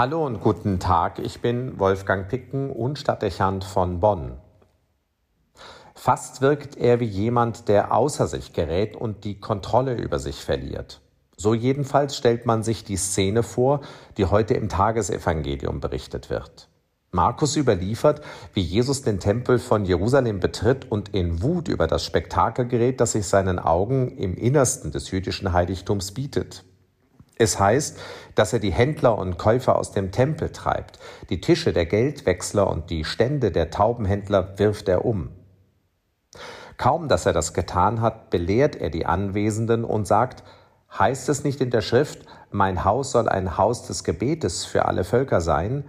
Hallo und guten Tag, ich bin Wolfgang Picken und Stadtdechant von Bonn. Fast wirkt er wie jemand, der außer sich gerät und die Kontrolle über sich verliert. So jedenfalls stellt man sich die Szene vor, die heute im Tagesevangelium berichtet wird. Markus überliefert, wie Jesus den Tempel von Jerusalem betritt und in Wut über das Spektakel gerät, das sich seinen Augen im Innersten des jüdischen Heiligtums bietet. Es heißt, dass er die Händler und Käufer aus dem Tempel treibt. Die Tische der Geldwechsler und die Stände der Taubenhändler wirft er um. Kaum, dass er das getan hat, belehrt er die Anwesenden und sagt, heißt es nicht in der Schrift, mein Haus soll ein Haus des Gebetes für alle Völker sein,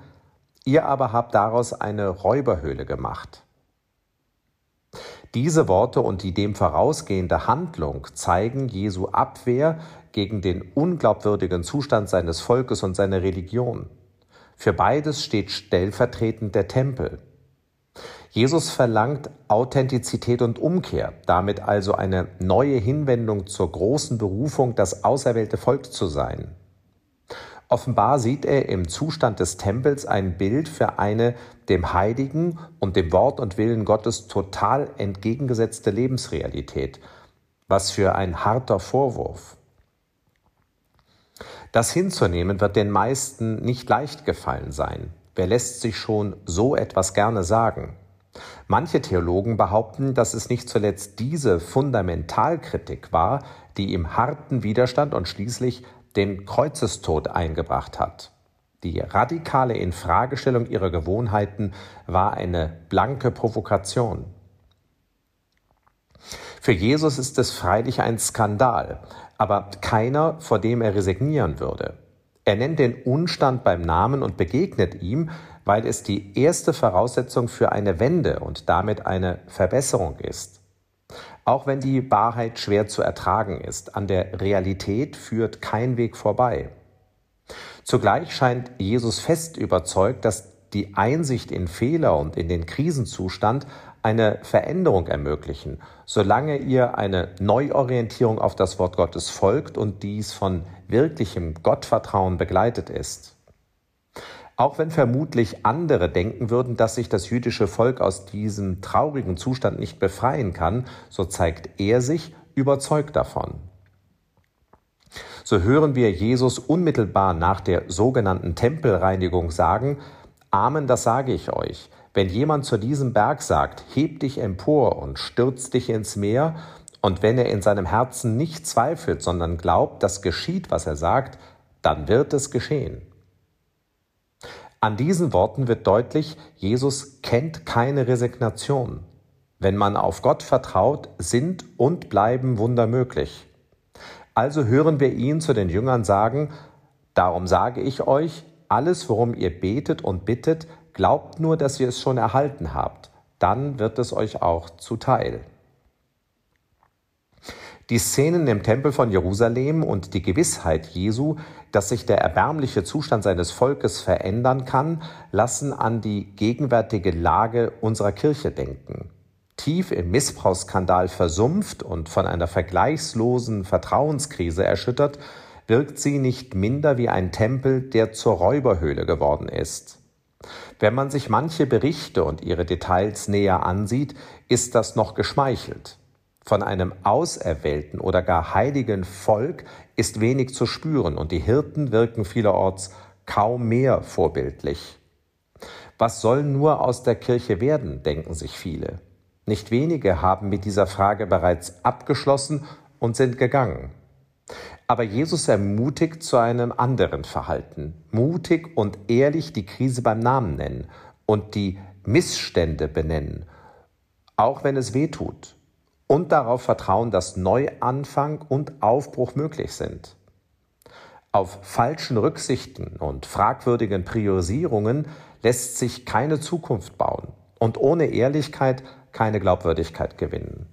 ihr aber habt daraus eine Räuberhöhle gemacht. Diese Worte und die dem vorausgehende Handlung zeigen Jesu Abwehr gegen den unglaubwürdigen Zustand seines Volkes und seiner Religion. Für beides steht stellvertretend der Tempel. Jesus verlangt Authentizität und Umkehr, damit also eine neue Hinwendung zur großen Berufung, das auserwählte Volk zu sein. Offenbar sieht er im Zustand des Tempels ein Bild für eine dem Heiligen und dem Wort und Willen Gottes total entgegengesetzte Lebensrealität. Was für ein harter Vorwurf. Das hinzunehmen wird den meisten nicht leicht gefallen sein. Wer lässt sich schon so etwas gerne sagen? Manche Theologen behaupten, dass es nicht zuletzt diese Fundamentalkritik war, die ihm harten Widerstand und schließlich den Kreuzestod eingebracht hat. Die radikale Infragestellung ihrer Gewohnheiten war eine blanke Provokation. Für Jesus ist es freilich ein Skandal, aber keiner, vor dem er resignieren würde. Er nennt den Unstand beim Namen und begegnet ihm, weil es die erste Voraussetzung für eine Wende und damit eine Verbesserung ist. Auch wenn die Wahrheit schwer zu ertragen ist, an der Realität führt kein Weg vorbei. Zugleich scheint Jesus fest überzeugt, dass die Einsicht in Fehler und in den Krisenzustand eine Veränderung ermöglichen, solange ihr eine Neuorientierung auf das Wort Gottes folgt und dies von wirklichem Gottvertrauen begleitet ist. Auch wenn vermutlich andere denken würden, dass sich das jüdische Volk aus diesem traurigen Zustand nicht befreien kann, so zeigt er sich überzeugt davon. So hören wir Jesus unmittelbar nach der sogenannten Tempelreinigung sagen, Amen, das sage ich euch. Wenn jemand zu diesem Berg sagt, heb dich empor und stürz dich ins Meer, und wenn er in seinem Herzen nicht zweifelt, sondern glaubt, dass geschieht, was er sagt, dann wird es geschehen. An diesen Worten wird deutlich, Jesus kennt keine Resignation. Wenn man auf Gott vertraut, sind und bleiben Wunder möglich. Also hören wir ihn zu den Jüngern sagen, Darum sage ich euch, alles, worum ihr betet und bittet, glaubt nur, dass ihr es schon erhalten habt, dann wird es euch auch zuteil. Die Szenen im Tempel von Jerusalem und die Gewissheit Jesu, dass sich der erbärmliche Zustand seines Volkes verändern kann, lassen an die gegenwärtige Lage unserer Kirche denken. Tief im Missbrauchsskandal versumpft und von einer vergleichslosen Vertrauenskrise erschüttert, wirkt sie nicht minder wie ein Tempel, der zur Räuberhöhle geworden ist. Wenn man sich manche Berichte und ihre Details näher ansieht, ist das noch geschmeichelt. Von einem auserwählten oder gar heiligen Volk ist wenig zu spüren und die Hirten wirken vielerorts kaum mehr vorbildlich. Was soll nur aus der Kirche werden, denken sich viele. Nicht wenige haben mit dieser Frage bereits abgeschlossen und sind gegangen. Aber Jesus ermutigt zu einem anderen Verhalten, mutig und ehrlich die Krise beim Namen nennen und die Missstände benennen, auch wenn es weh tut und darauf vertrauen, dass Neuanfang und Aufbruch möglich sind. Auf falschen Rücksichten und fragwürdigen Priorisierungen lässt sich keine Zukunft bauen und ohne Ehrlichkeit keine Glaubwürdigkeit gewinnen.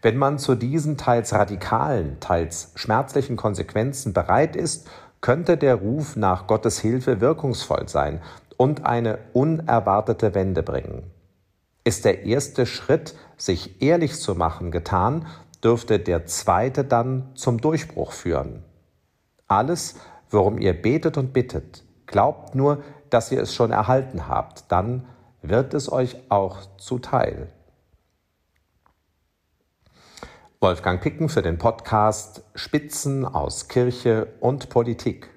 Wenn man zu diesen teils radikalen, teils schmerzlichen Konsequenzen bereit ist, könnte der Ruf nach Gottes Hilfe wirkungsvoll sein und eine unerwartete Wende bringen. Ist der erste Schritt, sich ehrlich zu machen, getan, dürfte der zweite dann zum Durchbruch führen. Alles, worum ihr betet und bittet, Glaubt nur, dass ihr es schon erhalten habt, dann wird es euch auch zuteil. Wolfgang Picken für den Podcast Spitzen aus Kirche und Politik.